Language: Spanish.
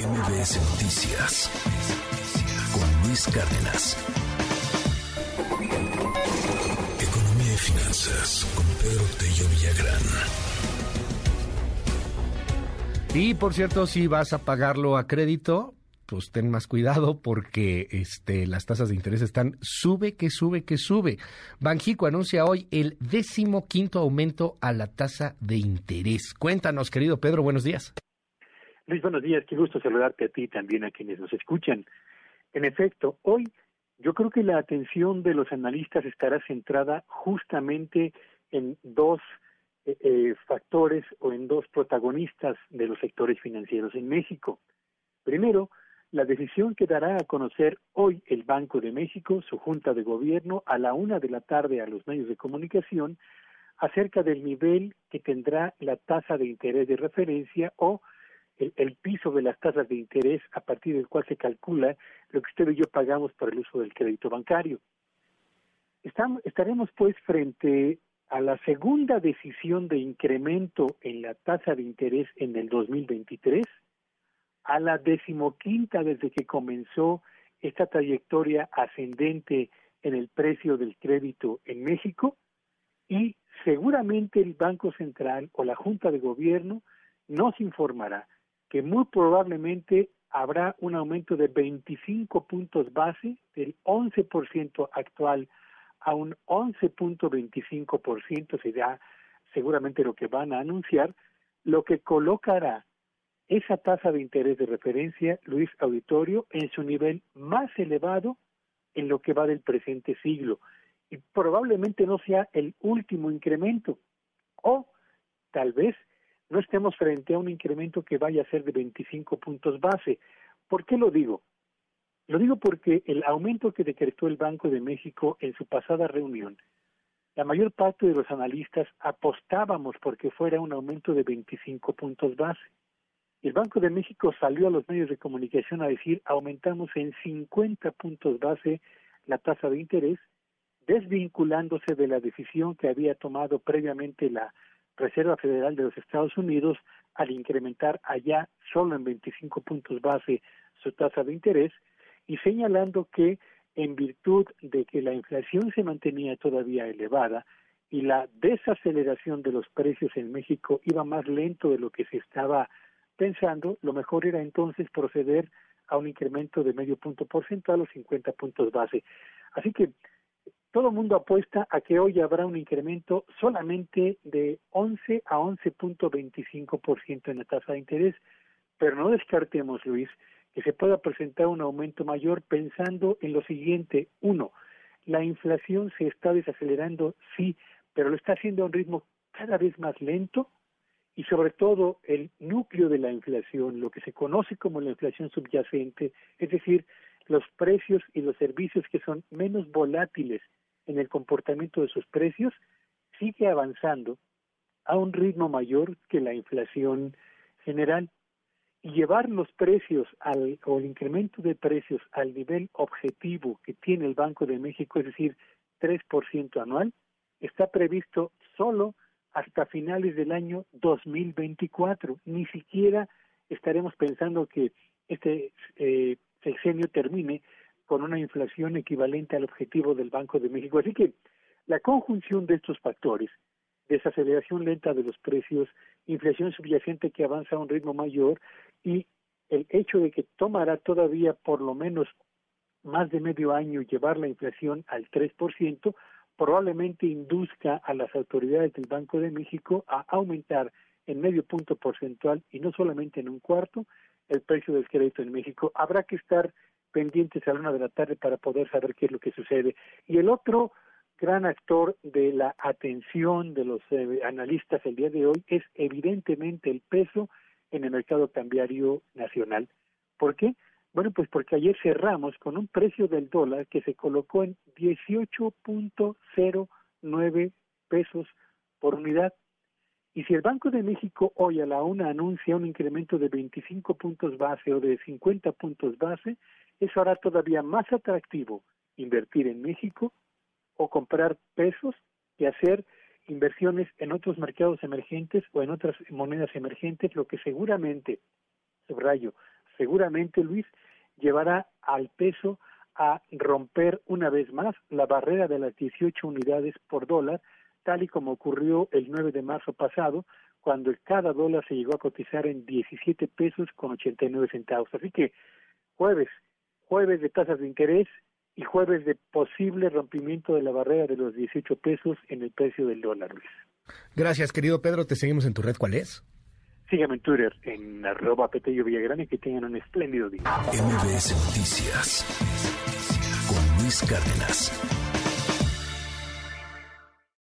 MBS Noticias con Luis Cárdenas. Economía y finanzas con Pedro Tello Villagrán. Y por cierto, si vas a pagarlo a crédito, pues ten más cuidado porque este, las tasas de interés están sube, que sube, que sube. Banjico anuncia hoy el décimo quinto aumento a la tasa de interés. Cuéntanos, querido Pedro, buenos días. Luis, buenos días. Qué gusto saludarte a ti y también a quienes nos escuchan. En efecto, hoy yo creo que la atención de los analistas estará centrada justamente en dos eh, eh, factores o en dos protagonistas de los sectores financieros en México. Primero, la decisión que dará a conocer hoy el Banco de México, su Junta de Gobierno, a la una de la tarde a los medios de comunicación, acerca del nivel que tendrá la tasa de interés de referencia o el, piso de las tasas de interés a partir del cual se calcula lo que usted y yo pagamos por el uso del crédito bancario. Estaremos pues frente a la segunda decisión de incremento en la tasa de interés en el 2023 a la decimoquinta desde que comenzó esta trayectoria ascendente en el precio del crédito en México y seguramente el Banco Central o la Junta de Gobierno nos informará que muy probablemente habrá un aumento de 25 puntos base del 11% actual a un 11.25% será seguramente lo que van a anunciar, lo que colocará esa tasa de interés de referencia, Luis Auditorio, en su nivel más elevado en lo que va del presente siglo. Y probablemente no sea el último incremento. O tal vez no estemos frente a un incremento que vaya a ser de 25 puntos base. ¿Por qué lo digo? Lo digo porque el aumento que decretó el Banco de México en su pasada reunión, la mayor parte de los analistas apostábamos porque fuera un aumento de 25 puntos base. El Banco de México salió a los medios de comunicación a decir aumentamos en 50 puntos base la tasa de interés, desvinculándose de la decisión que había tomado previamente la Reserva Federal de los Estados Unidos al incrementar allá solo en 25 puntos base su tasa de interés y señalando que en virtud de que la inflación se mantenía todavía elevada y la desaceleración de los precios en México iba más lento de lo que se estaba pensando, lo mejor era entonces proceder a un incremento de medio punto porcentual los 50 puntos base. Así que todo el mundo apuesta a que hoy habrá un incremento solamente de 11 a 11.25% en la tasa de interés, pero no descartemos, Luis, que se pueda presentar un aumento mayor pensando en lo siguiente. Uno, la inflación se está desacelerando, sí, pero lo está haciendo a un ritmo cada vez más lento y sobre todo el núcleo de la inflación, lo que se conoce como la inflación subyacente, es decir, los precios y los servicios que son menos volátiles en el comportamiento de sus precios, sigue avanzando a un ritmo mayor que la inflación general y llevar los precios al, o el incremento de precios al nivel objetivo que tiene el Banco de México, es decir, 3% anual, está previsto solo hasta finales del año 2024. Ni siquiera estaremos pensando que este eh, sexenio termine con una inflación equivalente al objetivo del Banco de México. Así que la conjunción de estos factores, desaceleración lenta de los precios, inflación subyacente que avanza a un ritmo mayor y el hecho de que tomará todavía por lo menos más de medio año llevar la inflación al 3%, probablemente induzca a las autoridades del Banco de México a aumentar en medio punto porcentual y no solamente en un cuarto el precio del crédito en México. Habrá que estar pendientes a la una de la tarde para poder saber qué es lo que sucede. Y el otro gran actor de la atención de los eh, analistas el día de hoy es evidentemente el peso en el mercado cambiario nacional. ¿Por qué? Bueno, pues porque ayer cerramos con un precio del dólar que se colocó en 18.09 pesos por unidad. Y si el Banco de México hoy a la una anuncia un incremento de 25 puntos base o de 50 puntos base, eso hará todavía más atractivo invertir en México o comprar pesos que hacer inversiones en otros mercados emergentes o en otras monedas emergentes, lo que seguramente, subrayo, seguramente, Luis, llevará al peso a romper una vez más la barrera de las 18 unidades por dólar, tal y como ocurrió el 9 de marzo pasado, cuando cada dólar se llegó a cotizar en 17 pesos con 89 centavos. Así que jueves, jueves de tasas de interés y jueves de posible rompimiento de la barrera de los 18 pesos en el precio del dólar, Luis. Gracias, querido Pedro. Te seguimos en tu red. ¿Cuál es? Sígueme en Twitter, en arroba Petello Villagrán y que tengan un espléndido día. MBS Noticias con Luis Cárdenas.